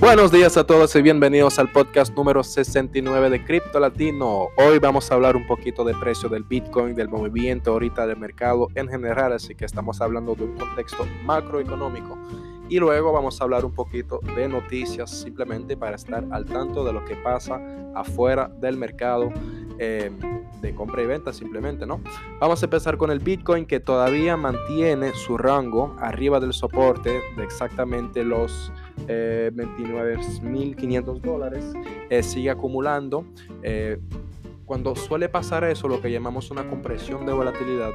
Buenos días a todos y bienvenidos al podcast número 69 de Cripto Latino. Hoy vamos a hablar un poquito de precio del Bitcoin, del movimiento ahorita del mercado en general, así que estamos hablando de un contexto macroeconómico. Y luego vamos a hablar un poquito de noticias simplemente para estar al tanto de lo que pasa afuera del mercado. Eh, de compra y venta simplemente, ¿no? Vamos a empezar con el Bitcoin que todavía mantiene su rango arriba del soporte de exactamente los 29.500 eh, dólares, eh, sigue acumulando. Eh, cuando suele pasar eso, lo que llamamos una compresión de volatilidad,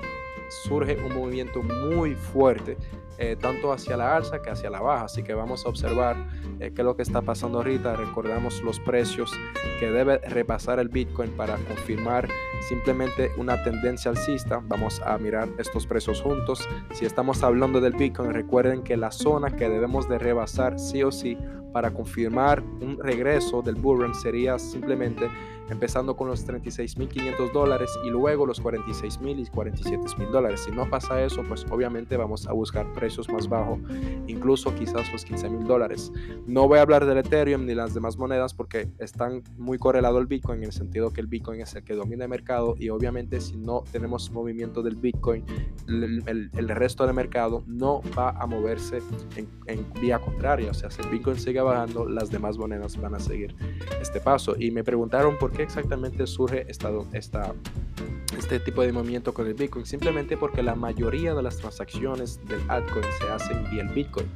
surge un movimiento muy fuerte, eh, tanto hacia la alza que hacia la baja. Así que vamos a observar eh, qué es lo que está pasando ahorita. Recordamos los precios que debe repasar el Bitcoin para confirmar simplemente una tendencia alcista. Vamos a mirar estos precios juntos. Si estamos hablando del Bitcoin, recuerden que la zona que debemos de rebasar sí o sí para confirmar un regreso del bullrun sería simplemente empezando con los 36.500 dólares y luego los 46.000 y 47.000 dólares. Si no pasa eso, pues obviamente vamos a buscar precios más bajos, incluso quizás los 15.000 dólares. No voy a hablar del Ethereum ni las demás monedas porque están muy correlados al Bitcoin en el sentido que el Bitcoin es el que domina el mercado y obviamente si no tenemos movimiento del Bitcoin, el, el, resto del mercado no va a moverse en, en vía contraria. O sea, si el Bitcoin sigue bajando, las demás monedas van a seguir este paso. Y me preguntaron por qué exactamente surge esta, esta, este tipo de movimiento con el Bitcoin? Simplemente porque la mayoría de las transacciones del altcoin se hacen vía Bitcoin.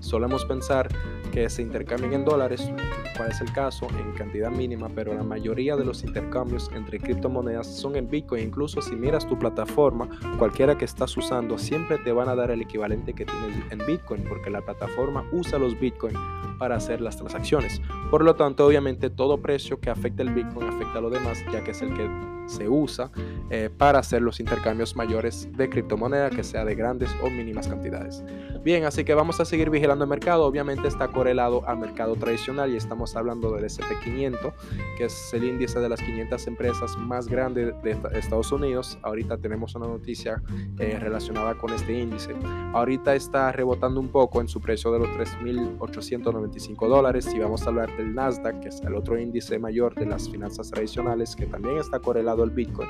Solemos pensar que se intercambian en dólares, cuál es el caso, en cantidad mínima, pero la mayoría de los intercambios entre criptomonedas son en Bitcoin. Incluso si miras tu plataforma, cualquiera que estás usando, siempre te van a dar el equivalente que tienes en Bitcoin, porque la plataforma usa los Bitcoin para hacer las transacciones. Por lo tanto, obviamente todo precio que afecta el Bitcoin afecta a lo demás, ya que es el que se usa eh, para hacer los intercambios mayores de criptomoneda, que sea de grandes o mínimas cantidades. Bien, así que vamos a seguir vigilando el mercado. Obviamente está correlado al mercado tradicional y estamos hablando del SP500, que es el índice de las 500 empresas más grandes de Estados Unidos. Ahorita tenemos una noticia eh, relacionada con este índice. Ahorita está rebotando un poco en su precio de los 3.895 dólares. Si vamos a hablar del Nasdaq, que es el otro índice mayor de las finanzas tradicionales, que también está correlado el Bitcoin.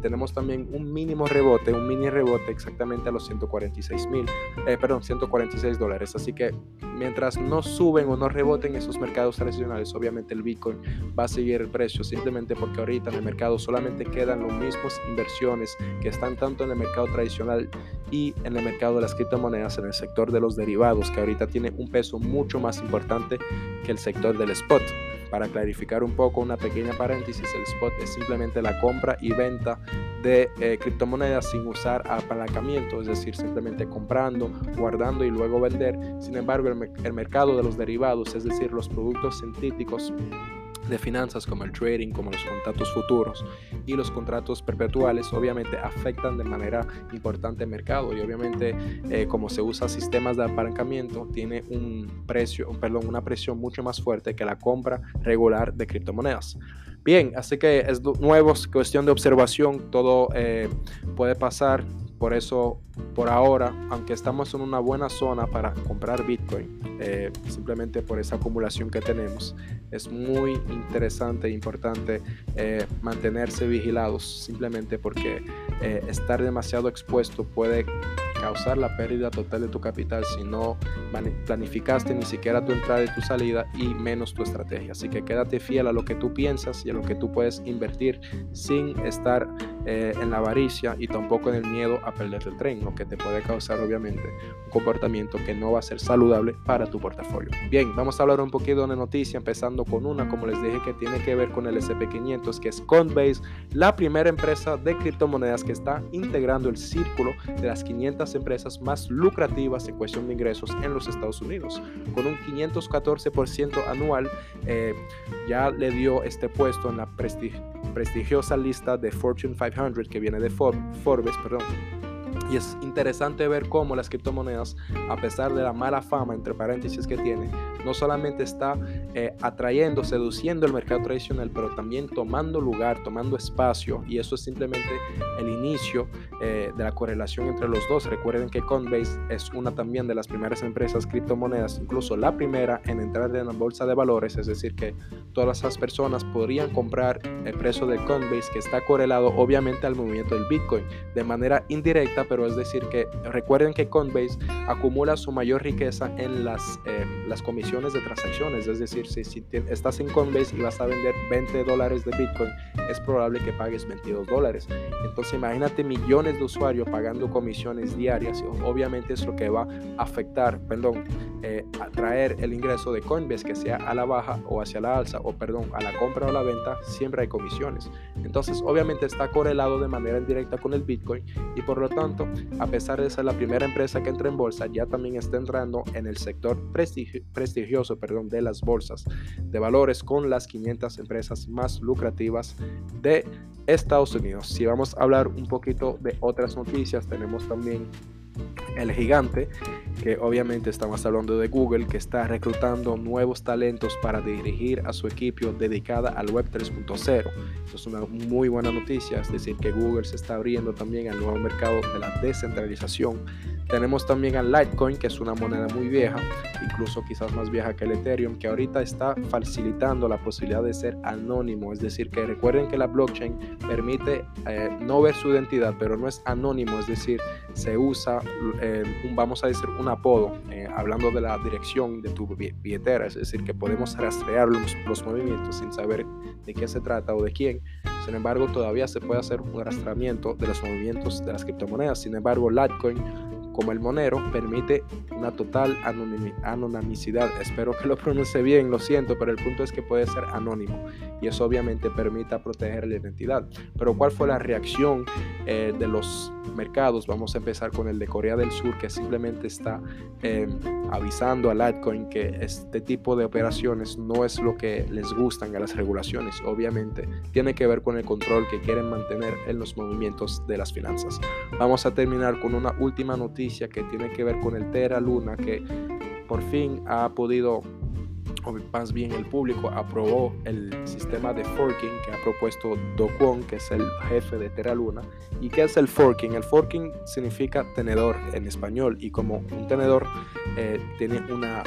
Tenemos también un mínimo rebote, un mini rebote exactamente a los 146 mil, eh, perdón, 146 dólares. Así que mientras no suben o no reboten esos mercados tradicionales, obviamente el Bitcoin va a seguir el precio simplemente porque ahorita en el mercado solamente quedan las mismas inversiones que están tanto en el mercado tradicional y en el mercado de las criptomonedas, en el sector de los derivados, que ahorita tiene un peso mucho más importante que el sector del spot. Para clarificar un poco, una pequeña paréntesis, el spot es simplemente la compra y venta de eh, criptomonedas sin usar apalancamiento, es decir, simplemente comprando, guardando y luego vender. Sin embargo, el, el mercado de los derivados, es decir, los productos sintéticos, de finanzas como el trading, como los contratos futuros y los contratos perpetuales, obviamente afectan de manera importante el mercado y obviamente eh, como se usa sistemas de apalancamiento, tiene un precio, perdón, una presión mucho más fuerte que la compra regular de criptomonedas. Bien, así que es nuevo, es cuestión de observación, todo eh, puede pasar, por eso, por ahora, aunque estamos en una buena zona para comprar Bitcoin, eh, simplemente por esa acumulación que tenemos, es muy interesante e importante eh, mantenerse vigilados, simplemente porque eh, estar demasiado expuesto puede causar la pérdida total de tu capital si no planificaste ni siquiera tu entrada y tu salida y menos tu estrategia. Así que quédate fiel a lo que tú piensas y a lo que tú puedes invertir sin estar eh, en la avaricia y tampoco en el miedo a perder el tren, lo que te puede causar obviamente un comportamiento que no va a ser saludable para tu portafolio. Bien, vamos a hablar un poquito de noticia, empezando con una, como les dije, que tiene que ver con el SP500, que es Coinbase, la primera empresa de criptomonedas que está integrando el círculo de las 500 empresas más lucrativas en cuestión de ingresos en los Estados Unidos. Con un 514% anual, eh, ya le dio este puesto en la prestigiosa lista de Fortune 500 que viene de Forbes, perdón Y es interesante ver cómo las criptomonedas, a pesar de la mala fama, entre paréntesis, que tiene, no solamente está eh, atrayendo, seduciendo el mercado tradicional, pero también tomando lugar, tomando espacio. Y eso es simplemente el inicio eh, de la correlación entre los dos. Recuerden que Coinbase es una también de las primeras empresas criptomonedas, incluso la primera en entrar en la bolsa de valores, es decir, que todas esas personas podrían comprar el precio de Coinbase, que está correlado obviamente al movimiento del Bitcoin de manera indirecta, pero es decir que recuerden que Coinbase acumula su mayor riqueza en las, eh, las comisiones de transacciones, es decir, si, si estás en Coinbase y vas a vender 20 dólares de Bitcoin, es probable que pagues 22 dólares. Entonces imagínate millones de usuarios pagando comisiones diarias y obviamente es lo que va a afectar, perdón, eh, atraer el ingreso de Coinbase que sea a la baja o hacia la alza o perdón, a la compra o la venta, siempre hay comisiones. Entonces obviamente está correlado de manera indirecta con el Bitcoin y por lo tanto a pesar de ser la primera empresa que entra en bolsa, ya también está entrando en el sector prestigioso perdón, de las bolsas de valores con las 500 empresas más lucrativas de Estados Unidos. Si vamos a hablar un poquito de otras noticias, tenemos también el gigante, que obviamente estamos hablando de Google, que está reclutando nuevos talentos para dirigir a su equipo dedicada al Web 3.0. Eso es una muy buena noticia, es decir, que Google se está abriendo también al nuevo mercado de la descentralización tenemos también a Litecoin, que es una moneda muy vieja, incluso quizás más vieja que el Ethereum, que ahorita está facilitando la posibilidad de ser anónimo. Es decir, que recuerden que la blockchain permite eh, no ver su identidad, pero no es anónimo, es decir, se usa, eh, vamos a decir, un apodo, eh, hablando de la dirección de tu billetera, es decir, que podemos rastrear los, movimientos sin saber de qué se trata o de quién. Sin embargo, todavía se puede hacer un rastreamiento de los movimientos de las criptomonedas. Sin embargo, Litecoin como el Monero permite una total anonimicidad. Espero que lo pronuncie bien, lo siento, pero el punto es que puede ser anónimo y eso obviamente permite proteger la identidad. Pero ¿cuál fue la reacción eh, de los mercados? Vamos a empezar con el de Corea del Sur que simplemente está eh, avisando a Litecoin que este tipo de operaciones no es lo que les gustan a las regulaciones. Obviamente tiene que ver con el control que quieren mantener en los movimientos de las finanzas. Vamos a terminar con una última noticia que tiene que ver con el Terra Luna, que por fin ha podido, o más bien el público aprobó el sistema de forking que ha propuesto Do que es el jefe de Terra Luna. ¿Y qué es el forking? El forking significa tenedor en español y como un tenedor eh, tiene una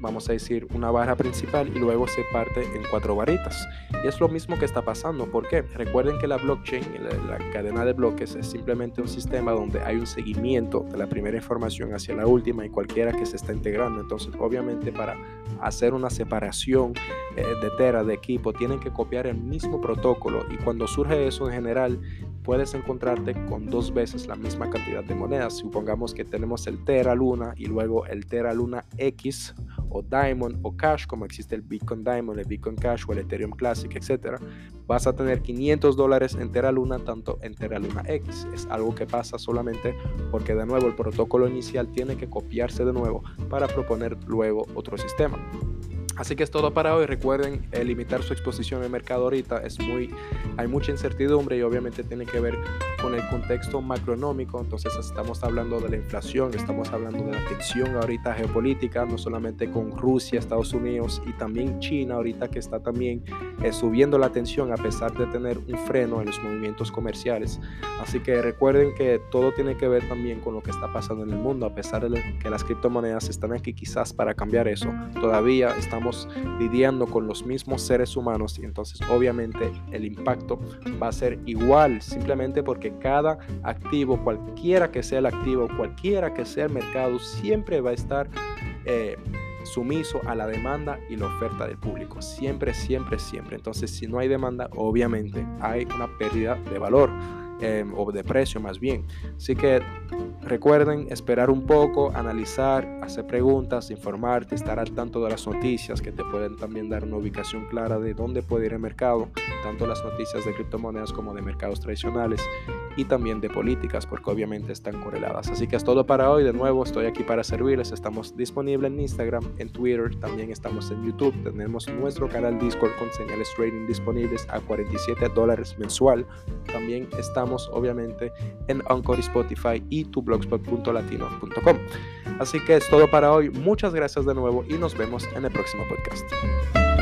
vamos a decir, una barra principal y luego se parte en cuatro varitas. Y es lo mismo que está pasando. ¿Por qué? Recuerden que la blockchain, la, cadena de bloques, es simplemente un sistema donde hay un seguimiento de la primera información hacia la última y cualquiera que se está integrando. Entonces, obviamente, para hacer una separación eh, de tera de equipo, tienen que copiar el mismo protocolo. Y cuando surge eso en general, puedes encontrarte con dos veces la misma cantidad de monedas. Supongamos que tenemos el Terra Luna y luego el Terra Luna X o Diamond o Cash, como existe el Bitcoin Diamond, el Bitcoin Cash o el Ethereum Classic, etc. Vas a tener 500 dólares en Terra Luna, tanto en Terra Luna X. Es algo que pasa solamente porque de nuevo el protocolo inicial tiene que copiarse de nuevo para proponer luego otro sistema. Así que es todo para hoy. Recuerden eh, limitar su exposición en mercado ahorita. Es muy, hay mucha incertidumbre y obviamente tiene que ver con el contexto macroeconómico. Entonces estamos hablando de la inflación, estamos hablando de la tensión ahorita geopolítica, no solamente con Rusia, Estados Unidos y también China ahorita que está también eh, subiendo la tensión a pesar de tener un freno en los movimientos comerciales. Así que recuerden que todo tiene que ver también con lo que está pasando en el mundo, a pesar de que las criptomonedas están aquí quizás para cambiar eso. Todavía estamos lidiando con los mismos seres humanos y entonces obviamente el impacto va a ser igual simplemente porque cada activo, cualquiera que sea el activo, cualquiera que sea el mercado, siempre va a estar eh, sumiso a la demanda y la oferta del público. Siempre, siempre, siempre. Entonces si no hay demanda, obviamente hay una pérdida de valor. Em, o de precio más bien. Así que recuerden esperar un poco, analizar, hacer preguntas, informarte, estar al tanto de las noticias que te pueden también dar una ubicación clara de dónde puede ir el mercado, tanto las noticias de criptomonedas como de mercados tradicionales. Y también de políticas, porque obviamente están correladas. Así que es todo para hoy. De nuevo, estoy aquí para servirles. Estamos disponibles en Instagram, en Twitter, también estamos en YouTube. Tenemos nuestro canal Discord con señales trading disponibles a 47 dólares mensual. También estamos obviamente en Anchor, Spotify y tublogspot.latino.com. Así que es todo para hoy. Muchas gracias de nuevo y nos vemos en el próximo podcast.